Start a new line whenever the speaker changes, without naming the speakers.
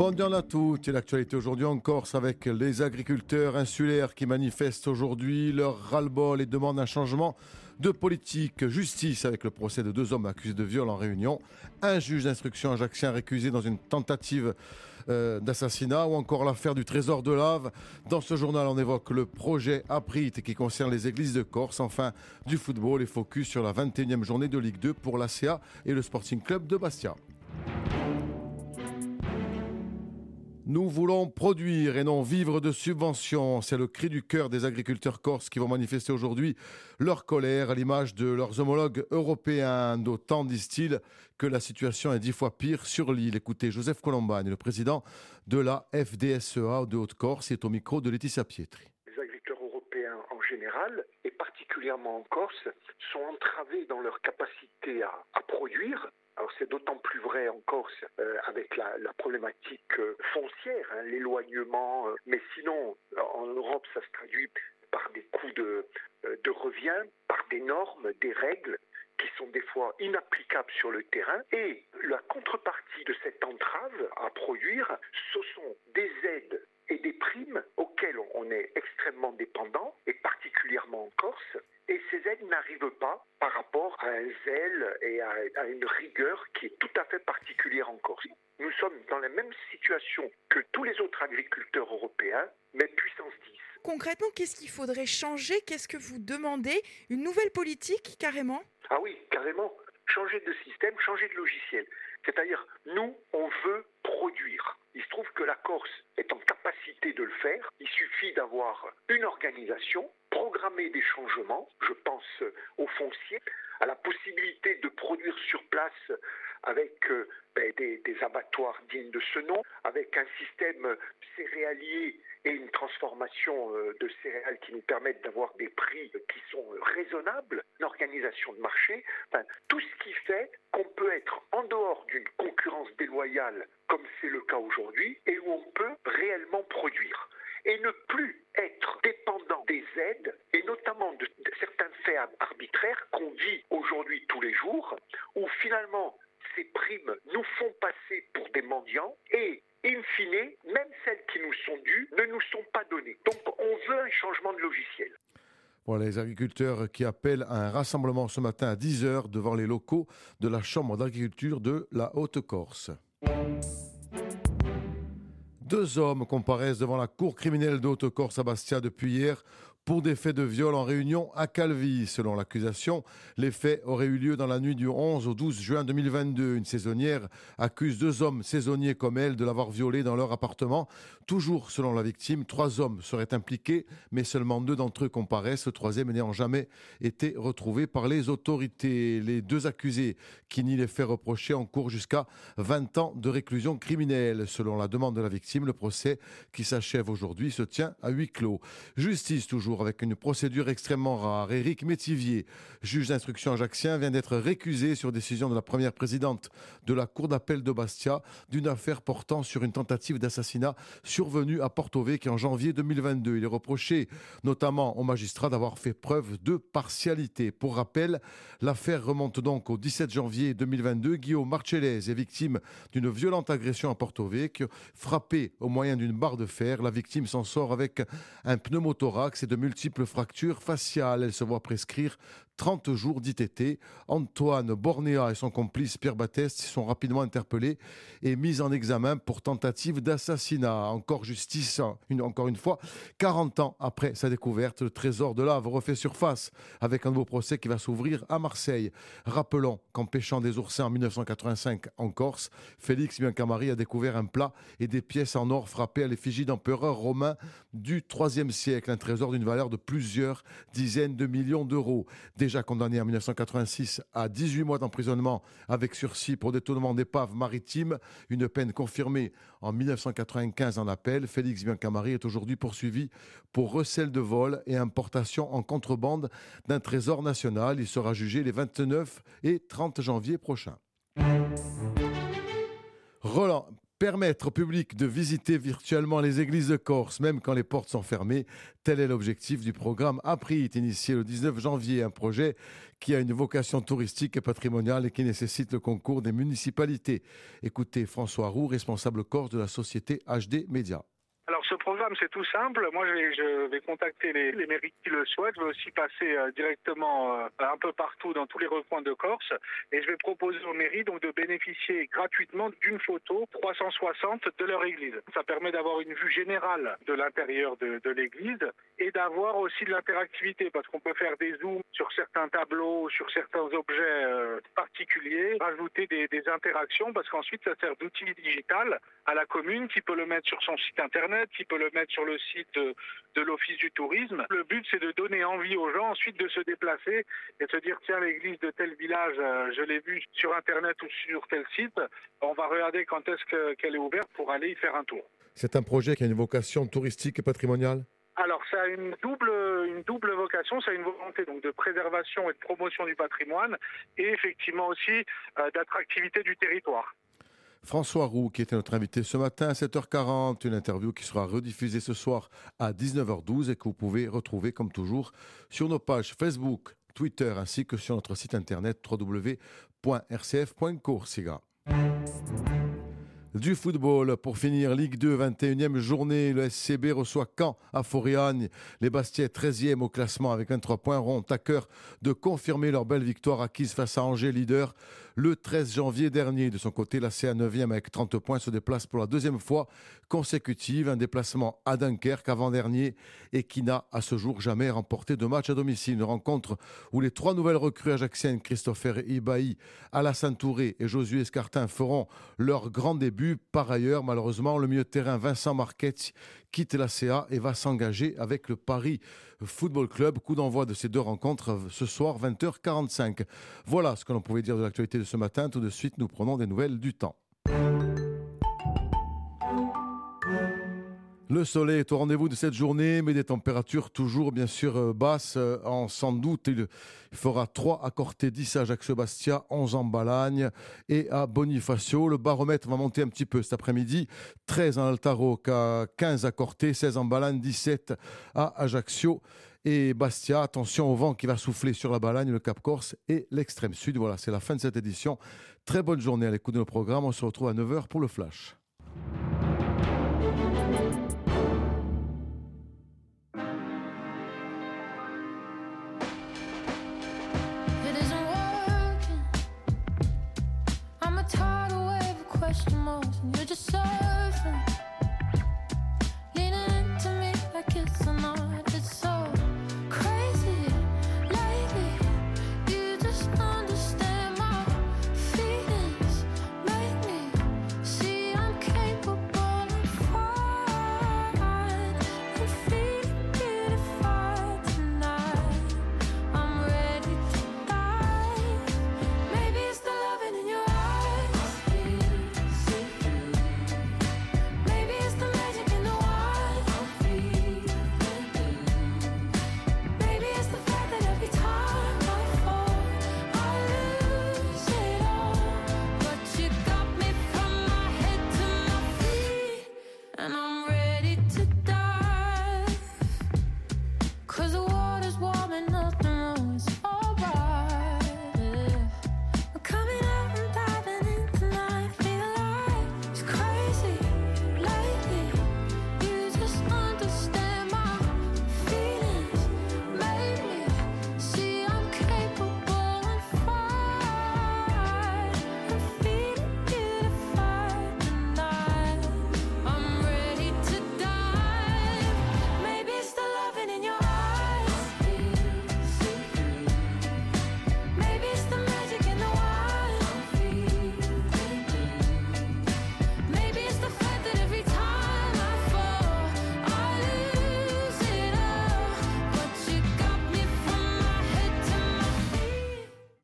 Bonne journée à toutes. Et l'actualité aujourd'hui en Corse avec les agriculteurs insulaires qui manifestent aujourd'hui leur ras-le-bol et demandent un changement de politique. Justice avec le procès de deux hommes accusés de viol en réunion. Un juge d'instruction ajaxien récusé dans une tentative euh, d'assassinat ou encore l'affaire du trésor de lave. Dans ce journal, on évoque le projet Aprit qui concerne les églises de Corse. Enfin, du football et focus sur la 21e journée de Ligue 2 pour l'ACA et le Sporting Club de Bastia. Nous voulons produire et non vivre de subventions. C'est le cri du cœur des agriculteurs corses qui vont manifester aujourd'hui leur colère à l'image de leurs homologues européens. D'autant, disent-ils, que la situation est dix fois pire sur l'île. Écoutez, Joseph Colombagne, le président de la FDSEA de Haute-Corse, est au micro de Laetitia Pietri.
Les agriculteurs européens en général, particulièrement en Corse, sont entravés dans leur capacité à produire c'est d'autant plus vrai en Corse euh, avec la, problématique euh, foncière, hein, l'éloignement, euh, mais sinon en Europe ça se traduit par des coûts de, de revient, par des normes, des règles qui sont des fois inapplicables sur le terrain. Et la contrepartie de cette entrave à produire, ce sont des aides et des primes auxquelles on est extrêmement dépendant, et particulièrement en Corse, et ces aides n'arrivent pas par rapport à un zèle et à, une rigueur qui est tout à fait particulière en Corse. Nous sommes dans la même situation que tous les autres agriculteurs européens, mais puissance 10.
Concrètement, qu'est-ce qu'il faudrait changer? Qu'est-ce que vous demandez? Une nouvelle politique, carrément?
Changer de système, changer de logiciel. C'est-à-dire, nous, on veut produire. Il se trouve que la Corse est en capacité de le faire. Il suffit d'avoir une organisation, programmer des changements, je pense au foncier, à la possibilité de produire sur place avec euh, ben, des, abattoirs dignes de ce nom, avec un système céréalier et une transformation euh, de céréales qui nous permettent d'avoir des prix qui sont raisonnables, une organisation de marché, tout ce qui fait qu'on peut être en dehors d'une concurrence déloyale comme c'est le cas aujourd'hui et où on peut réellement produire et ne plus être dépendant des aides et notamment de, certains faits arbitraires qu'on vit aujourd'hui tous les jours où finalement ces primes nous font passer pour des mendiants et in fine, même celles qui nous sont dues ne nous sont pas données. Donc on veut un changement de logiciel.
Voilà les agriculteurs qui appellent à un rassemblement ce matin à 10h devant les locaux de la Chambre d'agriculture de la Haute-Corse. Deux hommes comparaissent devant la cour criminelle de Haute-Corse à Bastia depuis hier pour des faits de viol en réunion à Calvi. Selon l'accusation, les faits auraient eu lieu dans la nuit du 11 au 12 juin 2022. Une saisonnière accuse deux hommes saisonniers comme elle de l'avoir violée dans leur appartement. Toujours selon la victime, trois hommes seraient impliqués, mais seulement deux d'entre eux comparaissent, le troisième n'ayant jamais été retrouvé par les autorités. Les deux accusés qui nient les faits reprochés encourent jusqu'à 20 ans de réclusion criminelle. Selon la demande de la victime, le procès qui s'achève aujourd'hui se tient à huis clos. Justice toujours avec une procédure extrêmement rare. Éric Métivier, juge d'instruction ajaxien, vient d'être récusé sur décision de la première présidente de la Cour d'appel de Bastia d'une affaire portant sur une tentative d'assassinat survenue à Porto Vecchio en janvier 2022. Il est reproché notamment au magistrat d'avoir fait preuve de partialité. Pour rappel, l'affaire remonte donc au 17 janvier 2022. Guillaume Marcellese est victime d'une violente agression à Porto Vecchio, frappé au moyen d'une barre de fer. La victime s'en sort avec un pneumothorax et de multiples fractures faciales. Elle se voit prescrire 30 jours d'ITT. Antoine Bornéa et son complice Pierre Batteste sont rapidement interpellés et mis en examen pour tentative d'assassinat. Encore justice, encore une fois, 40 ans après sa découverte, le trésor de lave refait surface avec un nouveau procès qui va s'ouvrir à Marseille. Rappelons qu'en pêchant des oursins en 1985 en Corse, Félix Biancamari a découvert un plat et des pièces en or frappées à l'effigie d'empereurs romains du IIIe siècle, un trésor d'une valeur de plusieurs dizaines de millions d'euros déjà condamné en 1986 à 18 mois d'emprisonnement avec sursis pour détournement d'épave maritime, une peine confirmée en 1995 en appel. Félix Biancamari est aujourd'hui poursuivi pour recel de vol et importation en contrebande d'un trésor national. Il sera jugé les 29 et 30 janvier prochains. Roland, Permettre au public de visiter virtuellement les églises de Corse, même quand les portes sont fermées, tel est l'objectif du programme APRIT, initié le 19 janvier, un projet qui a une vocation touristique et patrimoniale et qui nécessite le concours des municipalités. Écoutez François Roux, responsable Corse de la société HD Média.
Ce programme c'est tout simple. Moi je vais, contacter les, mairies qui le souhaitent. Je vais aussi passer euh, directement euh, un peu partout dans tous les recoins de Corse et je vais proposer aux mairies donc de bénéficier gratuitement d'une photo 360 de leur église. Ça permet d'avoir une vue générale de l'intérieur de, l'église et d'avoir aussi de l'interactivité parce qu'on peut faire des zooms sur certains tableaux, sur certains objets euh, particuliers, rajouter des interactions parce qu'ensuite ça sert d'outil digital à la commune qui peut le mettre sur son site internet qui peut le mettre sur le site de, l'Office du tourisme. Le but, c'est de donner envie aux gens ensuite de se déplacer et de se dire, tiens, l'église de tel village, euh, je l'ai vue sur Internet ou sur tel site, on va regarder quand est-ce qu'elle est ouverte pour aller y faire un tour.
C'est un projet qui a une vocation touristique et patrimoniale?
Alors, ça a une double, une double vocation, ça a une volonté donc de préservation et de promotion du patrimoine, et effectivement aussi euh, d'attractivité du territoire.
François Roux, qui était notre invité ce matin à 7h40, une interview qui sera rediffusée ce soir à 19h12 et que vous pouvez retrouver comme toujours sur nos pages Facebook, Twitter ainsi que sur notre site internet www.rcf.coursiga. Du football, pour finir, Ligue 2, 21e journée, le SCB reçoit Caen à Foriagne. Les Bastiais, 13e au classement avec 23 points, auront à cœur de confirmer leur belle victoire acquise face à Angers, leader le 13 janvier dernier. De son côté, la CA 9e avec 30 points se déplace pour la deuxième fois consécutive. Un déplacement à Dunkerque avant-dernier et qui n'a à ce jour jamais remporté de match à domicile. Une rencontre où les trois nouvelles recrues ajaxiennes, Christopher Ibaï, Alassane Touré et Josué Escartin feront leur grand début. Par ailleurs, malheureusement, le milieu de terrain Vincent Marquette quitte la CA et va s'engager avec le Paris Football Club. Coup d'envoi de ces deux rencontres ce soir, 20h45. Voilà ce que l'on pouvait dire de l'actualité de ce matin. Tout de suite, nous prenons des nouvelles du temps. Le soleil est au rendez-vous de cette journée, mais des températures toujours bien sûr euh, basses. Euh, en sans doute, il fera 3 à Corté, 10 à Jacques-Sebastia, 11 en Balagne et à Bonifacio. Le baromètre va monter un petit peu cet après-midi. 13 en Altaro, 15 à Corté, 16 en Balagne, 17 à Ajaccio et Bastia. Attention au vent qui va souffler sur la Balagne, le Cap Corse et l'extrême sud. Voilà, c'est la fin de cette édition. Très bonne journée à l'écoute de nos programmes. On se retrouve à 9h pour le Flash.